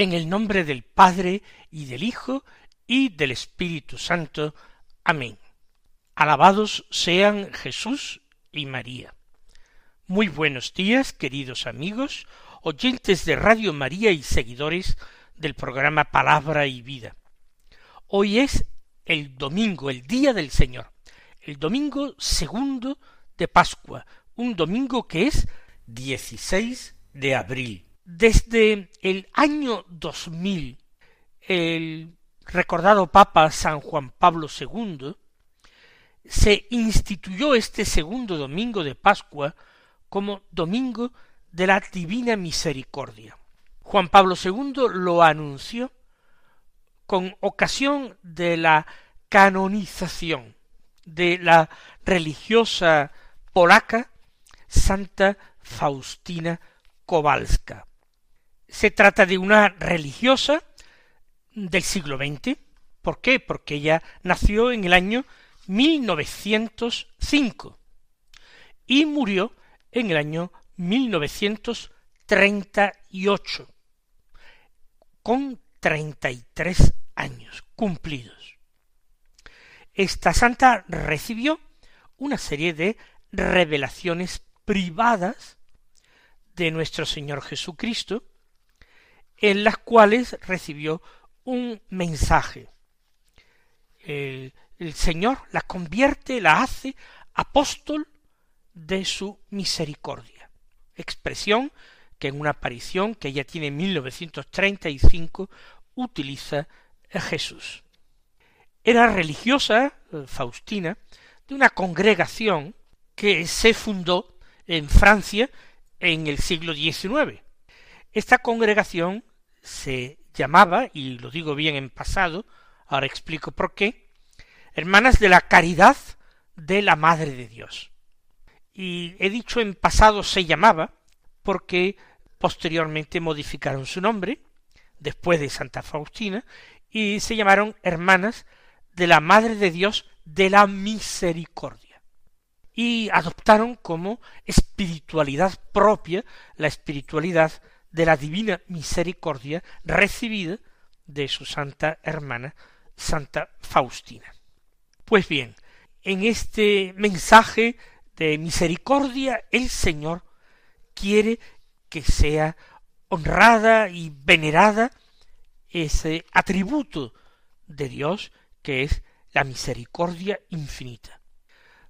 En el nombre del Padre y del Hijo y del Espíritu Santo. Amén. Alabados sean Jesús y María. Muy buenos días, queridos amigos, oyentes de Radio María y seguidores del programa Palabra y Vida. Hoy es el domingo, el día del Señor, el domingo segundo de Pascua, un domingo que es 16 de abril. Desde el año 2000, el recordado Papa San Juan Pablo II se instituyó este segundo domingo de Pascua como domingo de la Divina Misericordia. Juan Pablo II lo anunció con ocasión de la canonización de la religiosa polaca Santa Faustina Kowalska. Se trata de una religiosa del siglo XX. ¿Por qué? Porque ella nació en el año 1905 y murió en el año 1938 con 33 años cumplidos. Esta santa recibió una serie de revelaciones privadas de nuestro Señor Jesucristo en las cuales recibió un mensaje. El, Señor la convierte, la hace apóstol de su misericordia. Expresión que en una aparición que ella tiene en 1935 utiliza Jesús. Era religiosa, eh, Faustina, de una congregación que se fundó en Francia en el siglo XIX. Esta congregación se llamaba, y lo digo bien en pasado, ahora explico por qué, Hermanas de la Caridad de la Madre de Dios. Y he dicho en pasado se llamaba porque posteriormente modificaron su nombre, después de Santa Faustina, y se llamaron Hermanas de la Madre de Dios de la Misericordia. Y adoptaron como espiritualidad propia la espiritualidad de la divina misericordia recibida de su santa hermana Santa Faustina. Pues bien, en este mensaje de misericordia el Señor quiere que sea honrada y venerada ese atributo de Dios que es la misericordia infinita.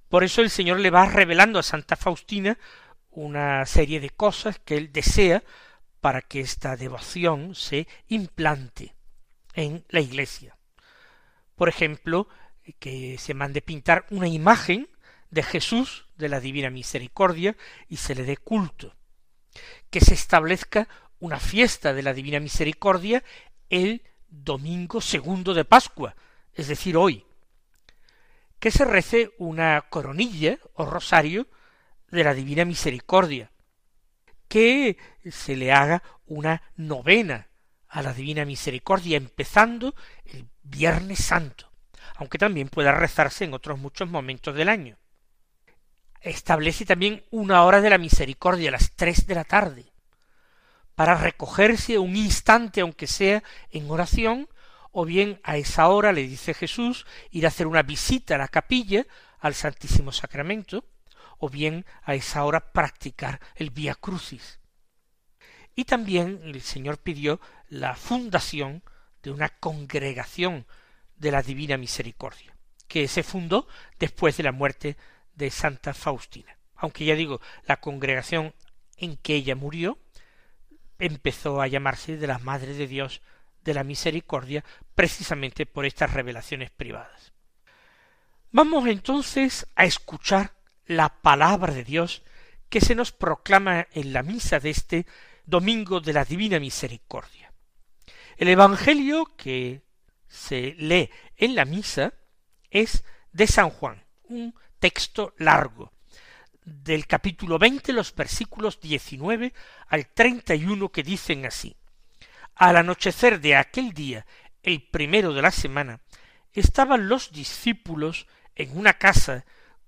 Por eso el Señor le va revelando a Santa Faustina una serie de cosas que él desea para que esta devoción se implante en la iglesia. Por ejemplo, que se mande pintar una imagen de Jesús de la Divina Misericordia y se le dé culto. Que se establezca una fiesta de la Divina Misericordia el domingo segundo de Pascua, es decir, hoy. Que se rece una coronilla o rosario de la Divina Misericordia, que se le haga una novena a la Divina Misericordia, empezando el Viernes Santo, aunque también pueda rezarse en otros muchos momentos del año. Establece también una hora de la misericordia a las tres de la tarde, para recogerse un instante, aunque sea en oración, o bien a esa hora, le dice Jesús, ir a hacer una visita a la capilla, al Santísimo Sacramento, o bien a esa hora practicar el Vía Crucis. Y también el Señor pidió la fundación de una congregación de la Divina Misericordia, que se fundó después de la muerte de Santa Faustina. Aunque ya digo, la congregación en que ella murió, empezó a llamarse de la Madre de Dios de la Misericordia, precisamente por estas revelaciones privadas. Vamos entonces a escuchar la palabra de Dios que se nos proclama en la misa de este domingo de la Divina Misericordia. El Evangelio que se lee en la misa es de San Juan, un texto largo, del capítulo veinte, los versículos diecinueve al treinta y uno que dicen así. Al anochecer de aquel día, el primero de la semana, estaban los discípulos en una casa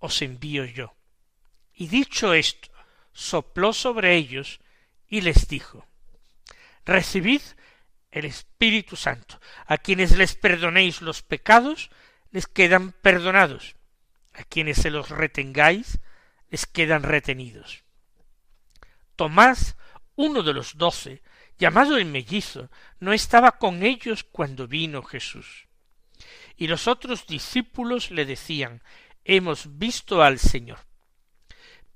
os envío yo. Y dicho esto, sopló sobre ellos y les dijo, Recibid el Espíritu Santo. A quienes les perdonéis los pecados, les quedan perdonados. A quienes se los retengáis, les quedan retenidos. Tomás, uno de los doce, llamado el mellizo, no estaba con ellos cuando vino Jesús. Y los otros discípulos le decían, hemos visto al Señor.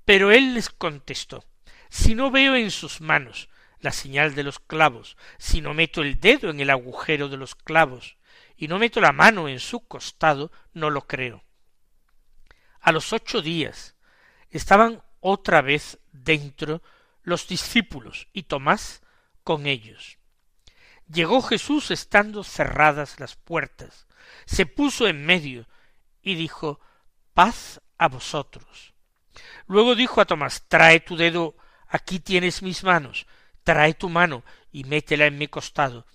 Pero él les contestó, si no veo en sus manos la señal de los clavos, si no meto el dedo en el agujero de los clavos, y no meto la mano en su costado, no lo creo. A los ocho días estaban otra vez dentro los discípulos y Tomás con ellos. Llegó Jesús estando cerradas las puertas, se puso en medio y dijo paz a vosotros. Luego dijo a Tomás trae tu dedo, aquí tienes mis manos, trae tu mano y métela en mi costado,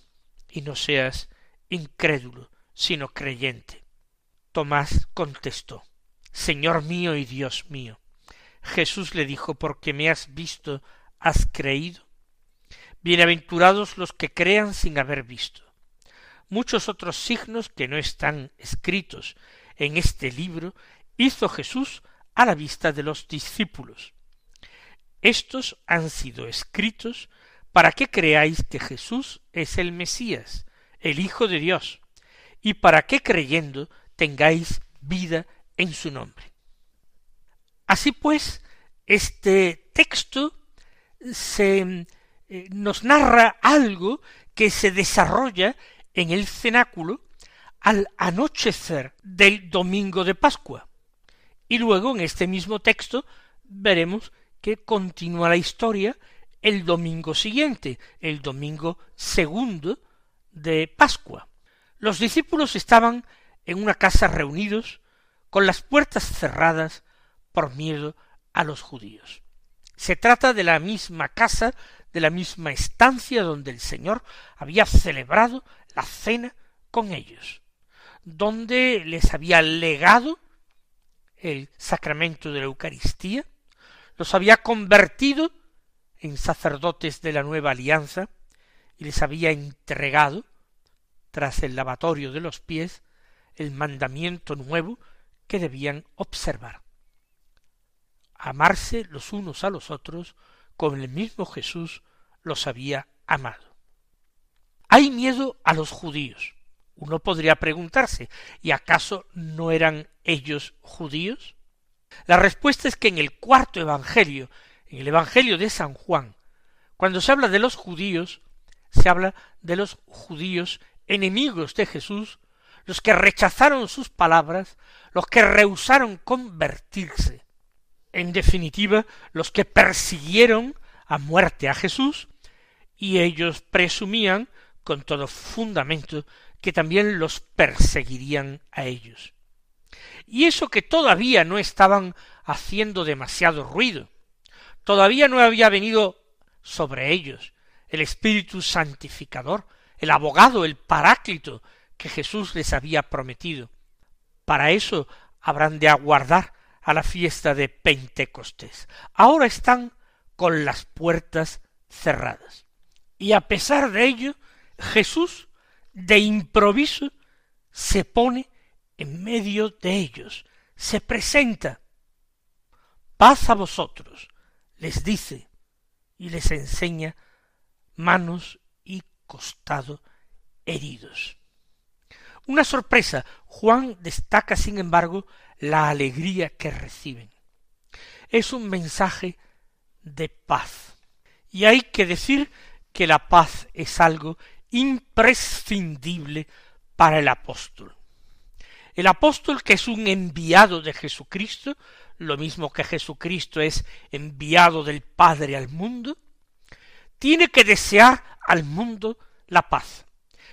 y no seas incrédulo, sino creyente. Tomás contestó Señor mío y Dios mío. Jesús le dijo, porque me has visto, has creído. Bienaventurados los que crean sin haber visto. Muchos otros signos que no están escritos en este libro hizo Jesús a la vista de los discípulos. Estos han sido escritos para que creáis que Jesús es el Mesías, el Hijo de Dios, y para que creyendo tengáis vida en su nombre. Así pues, este texto se eh, nos narra algo que se desarrolla en el cenáculo al anochecer del domingo de Pascua. Y luego en este mismo texto veremos que continúa la historia el domingo siguiente, el domingo segundo de Pascua. Los discípulos estaban en una casa reunidos con las puertas cerradas por miedo a los judíos. Se trata de la misma casa, de la misma estancia donde el Señor había celebrado la cena con ellos, donde les había legado el sacramento de la Eucaristía, los había convertido en sacerdotes de la nueva alianza y les había entregado, tras el lavatorio de los pies, el mandamiento nuevo que debían observar. Amarse los unos a los otros como el mismo Jesús los había amado. Hay miedo a los judíos. Uno podría preguntarse, ¿y acaso no eran ellos judíos? La respuesta es que en el cuarto Evangelio, en el Evangelio de San Juan, cuando se habla de los judíos, se habla de los judíos enemigos de Jesús, los que rechazaron sus palabras, los que rehusaron convertirse, en definitiva, los que persiguieron a muerte a Jesús, y ellos presumían, con todo fundamento, que también los perseguirían a ellos. Y eso que todavía no estaban haciendo demasiado ruido, todavía no había venido sobre ellos el Espíritu Santificador, el abogado, el Paráclito que Jesús les había prometido. Para eso habrán de aguardar a la fiesta de Pentecostés. Ahora están con las puertas cerradas. Y a pesar de ello, Jesús de improviso se pone en medio de ellos, se presenta. Paz a vosotros, les dice, y les enseña manos y costado heridos. Una sorpresa. Juan destaca, sin embargo, la alegría que reciben. Es un mensaje de paz. Y hay que decir que la paz es algo imprescindible para el apóstol. El apóstol que es un enviado de Jesucristo, lo mismo que Jesucristo es enviado del Padre al mundo, tiene que desear al mundo la paz.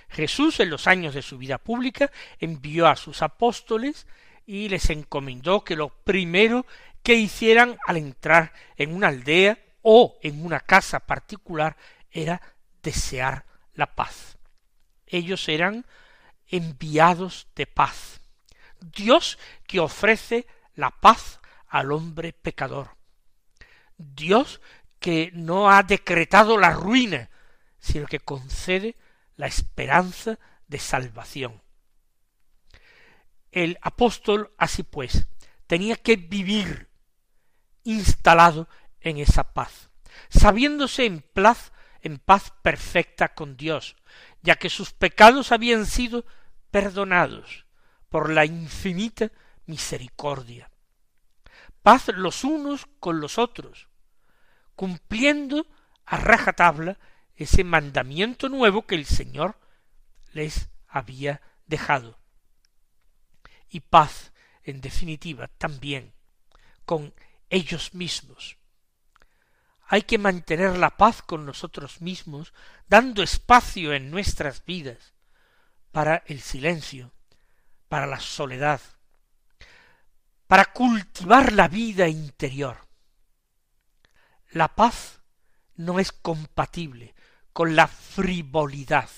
Jesús en los años de su vida pública envió a sus apóstoles y les encomendó que lo primero que hicieran al entrar en una aldea o en una casa particular era desear la paz. Ellos eran enviados de paz. Dios que ofrece la paz al hombre pecador. Dios que no ha decretado la ruina, sino que concede la esperanza de salvación. El apóstol, así pues, tenía que vivir instalado en esa paz, sabiéndose en paz, en paz perfecta con Dios, ya que sus pecados habían sido perdonados por la infinita misericordia. Paz los unos con los otros, cumpliendo a rajatabla ese mandamiento nuevo que el Señor les había dejado. Y paz, en definitiva, también con ellos mismos. Hay que mantener la paz con nosotros mismos, dando espacio en nuestras vidas para el silencio, para la soledad, para cultivar la vida interior. La paz no es compatible con la frivolidad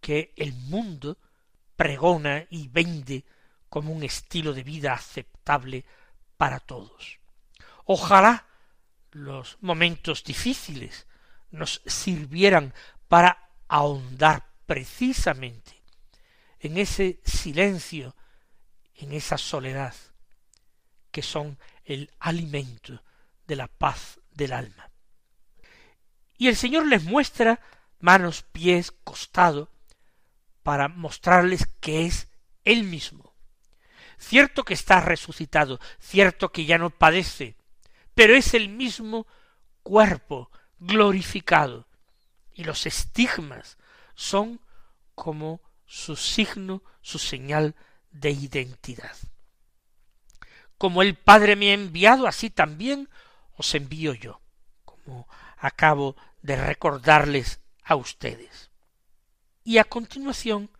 que el mundo pregona y vende como un estilo de vida aceptable para todos. Ojalá los momentos difíciles nos sirvieran para ahondar precisamente en ese silencio, en esa soledad, que son el alimento de la paz del alma. Y el Señor les muestra manos, pies, costado, para mostrarles que es Él mismo. Cierto que está resucitado, cierto que ya no padece, pero es el mismo cuerpo glorificado, y los estigmas son como su signo, su señal de identidad. Como el Padre me ha enviado, así también os envío yo, como acabo de recordarles a ustedes. Y a continuación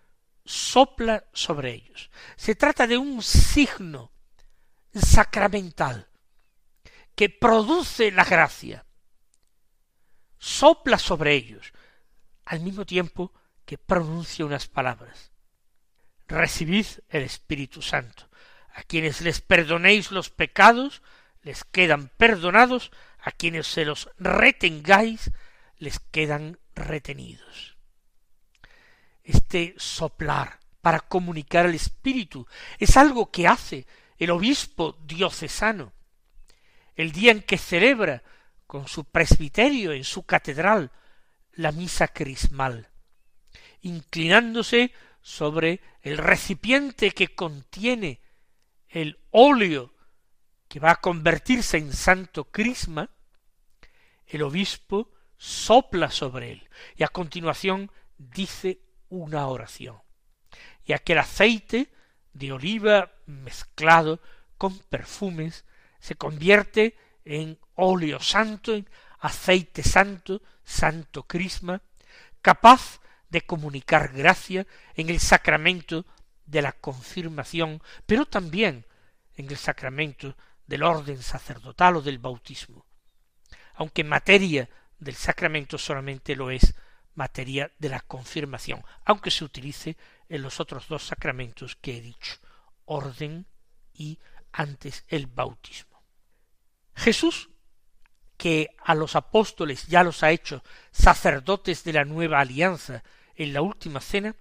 sopla sobre ellos. Se trata de un signo sacramental que produce la gracia. Sopla sobre ellos al mismo tiempo que pronuncia unas palabras. Recibid el Espíritu Santo. A quienes les perdonéis los pecados, les quedan perdonados, a quienes se los retengáis, les quedan retenidos. Este soplar para comunicar el Espíritu es algo que hace el obispo diocesano el día en que celebra con su presbiterio en su catedral la misa crismal, inclinándose sobre el recipiente que contiene el óleo que va a convertirse en santo crisma, el obispo sopla sobre él y a continuación dice una oración. Y aquel aceite de oliva mezclado con perfumes se convierte en óleo santo, en aceite santo, santo crisma, capaz de comunicar gracia en el sacramento de la confirmación, pero también en el sacramento del orden sacerdotal o del bautismo. Aunque materia del sacramento solamente lo es materia de la confirmación, aunque se utilice en los otros dos sacramentos que he dicho, orden y antes el bautismo. Jesús, que a los apóstoles ya los ha hecho sacerdotes de la nueva alianza en la última cena,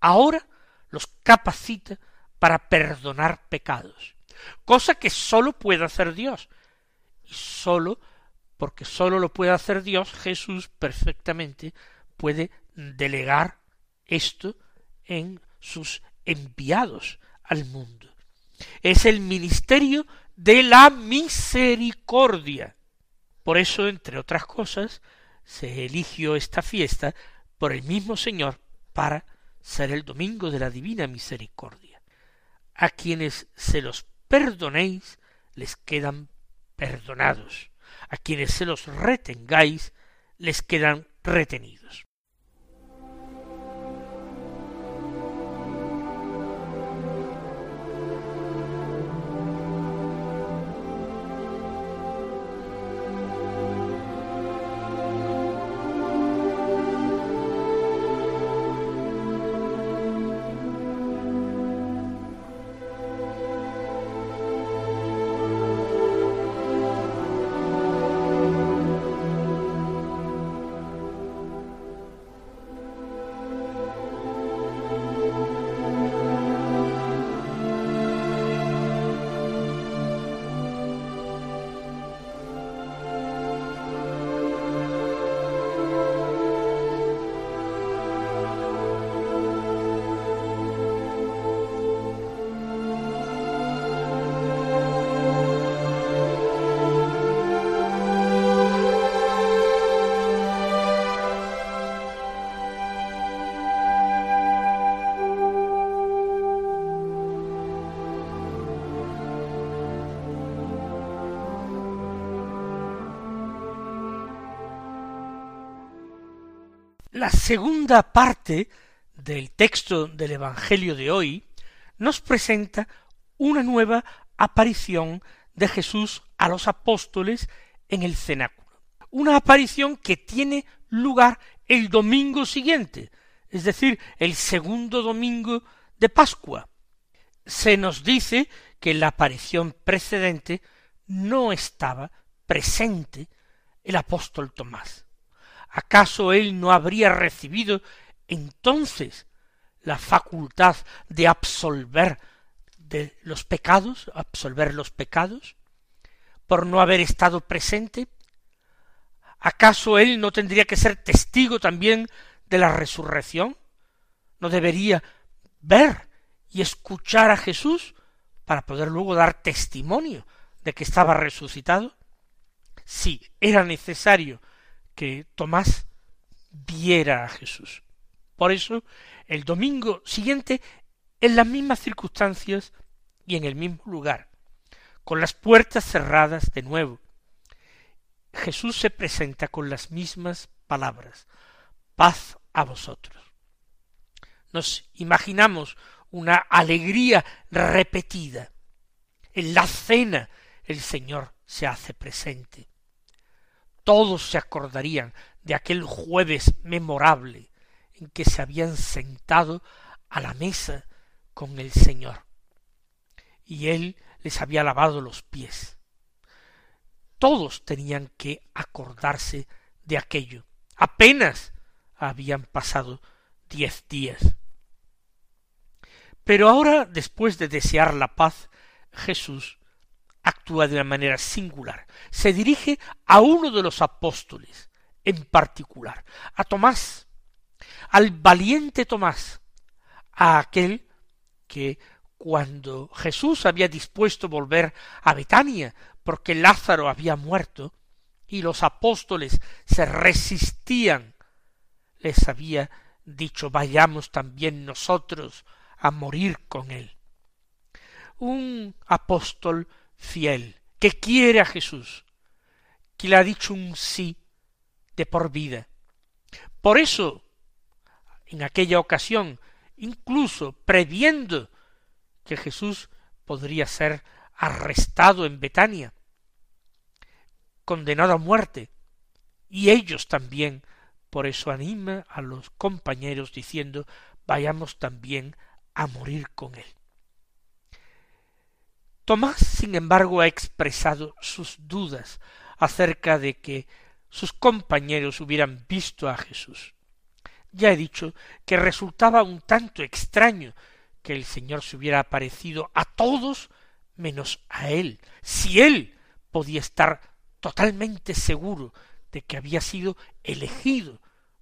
ahora los capacita para perdonar pecados, cosa que sólo puede hacer Dios, y sólo porque sólo lo puede hacer Dios, Jesús perfectamente puede delegar esto en sus enviados al mundo. Es el ministerio de la misericordia. Por eso, entre otras cosas, se eligió esta fiesta por el mismo Señor para ser el domingo de la divina misericordia. A quienes se los perdonéis, les quedan perdonados a quienes se los retengáis les quedan retenidos. La segunda parte del texto del Evangelio de hoy nos presenta una nueva aparición de Jesús a los apóstoles en el cenáculo. Una aparición que tiene lugar el domingo siguiente, es decir, el segundo domingo de Pascua. Se nos dice que en la aparición precedente no estaba presente el apóstol Tomás. ¿Acaso él no habría recibido entonces la facultad de absolver de los pecados, absolver los pecados, por no haber estado presente? ¿Acaso él no tendría que ser testigo también de la resurrección? ¿No debería ver y escuchar a Jesús para poder luego dar testimonio de que estaba resucitado? Sí, era necesario que Tomás viera a Jesús. Por eso, el domingo siguiente, en las mismas circunstancias y en el mismo lugar, con las puertas cerradas de nuevo, Jesús se presenta con las mismas palabras, paz a vosotros. Nos imaginamos una alegría repetida. En la cena el Señor se hace presente todos se acordarían de aquel jueves memorable en que se habían sentado a la mesa con el Señor y él les había lavado los pies. Todos tenían que acordarse de aquello. Apenas habían pasado diez días. Pero ahora, después de desear la paz, Jesús actúa de una manera singular. Se dirige a uno de los apóstoles en particular, a Tomás, al valiente Tomás, a aquel que cuando Jesús había dispuesto volver a Betania porque Lázaro había muerto y los apóstoles se resistían, les había dicho vayamos también nosotros a morir con él. Un apóstol fiel, que quiere a Jesús, que le ha dicho un sí de por vida. Por eso, en aquella ocasión, incluso previendo que Jesús podría ser arrestado en Betania, condenado a muerte, y ellos también, por eso anima a los compañeros diciendo, vayamos también a morir con él. Tomás, sin embargo, ha expresado sus dudas acerca de que sus compañeros hubieran visto a Jesús. Ya he dicho que resultaba un tanto extraño que el Señor se hubiera aparecido a todos menos a él, si él podía estar totalmente seguro de que había sido elegido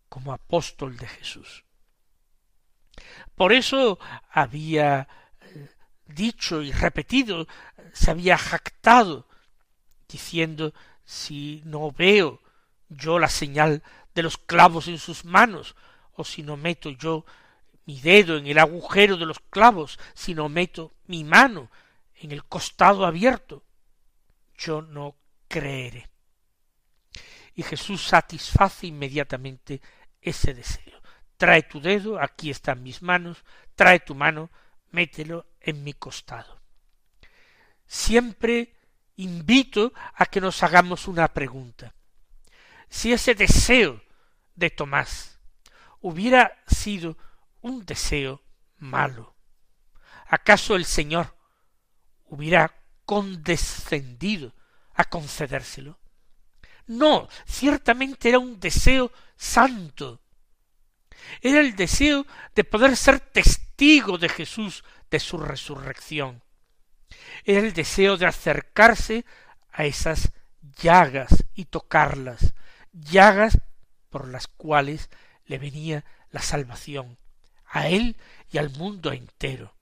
como apóstol de Jesús. Por eso había dicho y repetido, se había jactado, diciendo si no veo yo la señal de los clavos en sus manos, o si no meto yo mi dedo en el agujero de los clavos, si no meto mi mano en el costado abierto, yo no creeré. Y Jesús satisface inmediatamente ese deseo. Trae tu dedo, aquí están mis manos, trae tu mano, mételo en mi costado. Siempre invito a que nos hagamos una pregunta. Si ese deseo de Tomás hubiera sido un deseo malo, ¿acaso el Señor hubiera condescendido a concedérselo? No, ciertamente era un deseo santo. Era el deseo de poder ser testigo de Jesús, de su resurrección. Era el deseo de acercarse a esas llagas y tocarlas, llagas por las cuales le venía la salvación, a él y al mundo entero.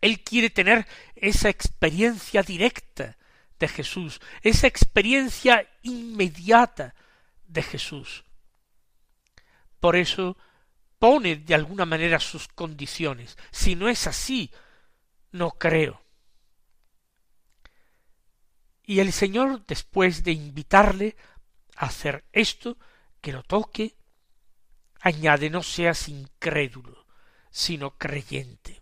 Él quiere tener esa experiencia directa de Jesús, esa experiencia inmediata de Jesús. Por eso pone de alguna manera sus condiciones. Si no es así, no creo. Y el Señor, después de invitarle a hacer esto, que lo toque, añade no seas incrédulo, sino creyente.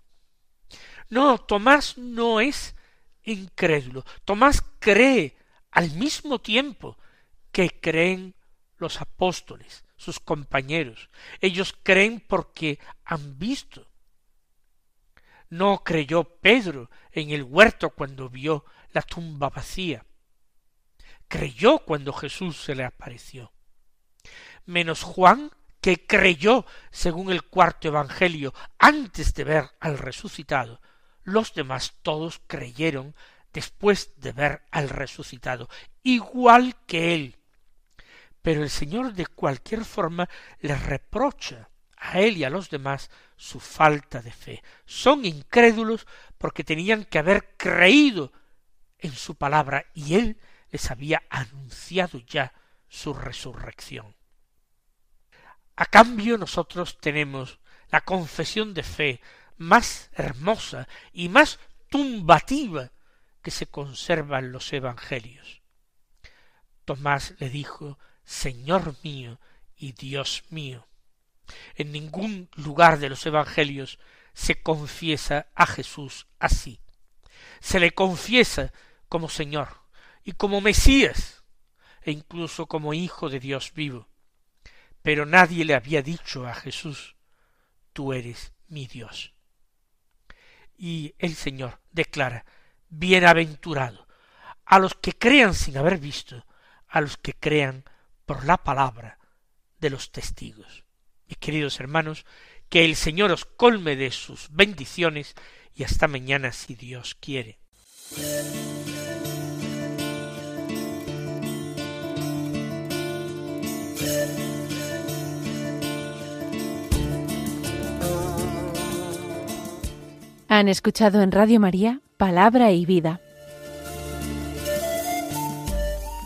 No, Tomás no es incrédulo. Tomás cree al mismo tiempo que creen los apóstoles, sus compañeros. Ellos creen porque han visto. No creyó Pedro en el huerto cuando vio la tumba vacía. Creyó cuando Jesús se le apareció. Menos Juan, que creyó, según el cuarto Evangelio, antes de ver al resucitado, los demás todos creyeron después de ver al resucitado, igual que él. Pero el Señor de cualquier forma les reprocha a él y a los demás su falta de fe. Son incrédulos porque tenían que haber creído en su palabra y él les había anunciado ya su resurrección. A cambio nosotros tenemos la confesión de fe más hermosa y más tumbativa que se conserva en los evangelios. Tomás le dijo Señor mío y Dios mío. En ningún lugar de los evangelios se confiesa a Jesús así. Se le confiesa como Señor y como Mesías e incluso como Hijo de Dios vivo. Pero nadie le había dicho a Jesús Tú eres mi Dios y el Señor declara bienaventurado a los que crean sin haber visto, a los que crean por la palabra de los testigos. Mis queridos hermanos, que el Señor os colme de sus bendiciones y hasta mañana si Dios quiere. Han escuchado en Radio María Palabra y Vida,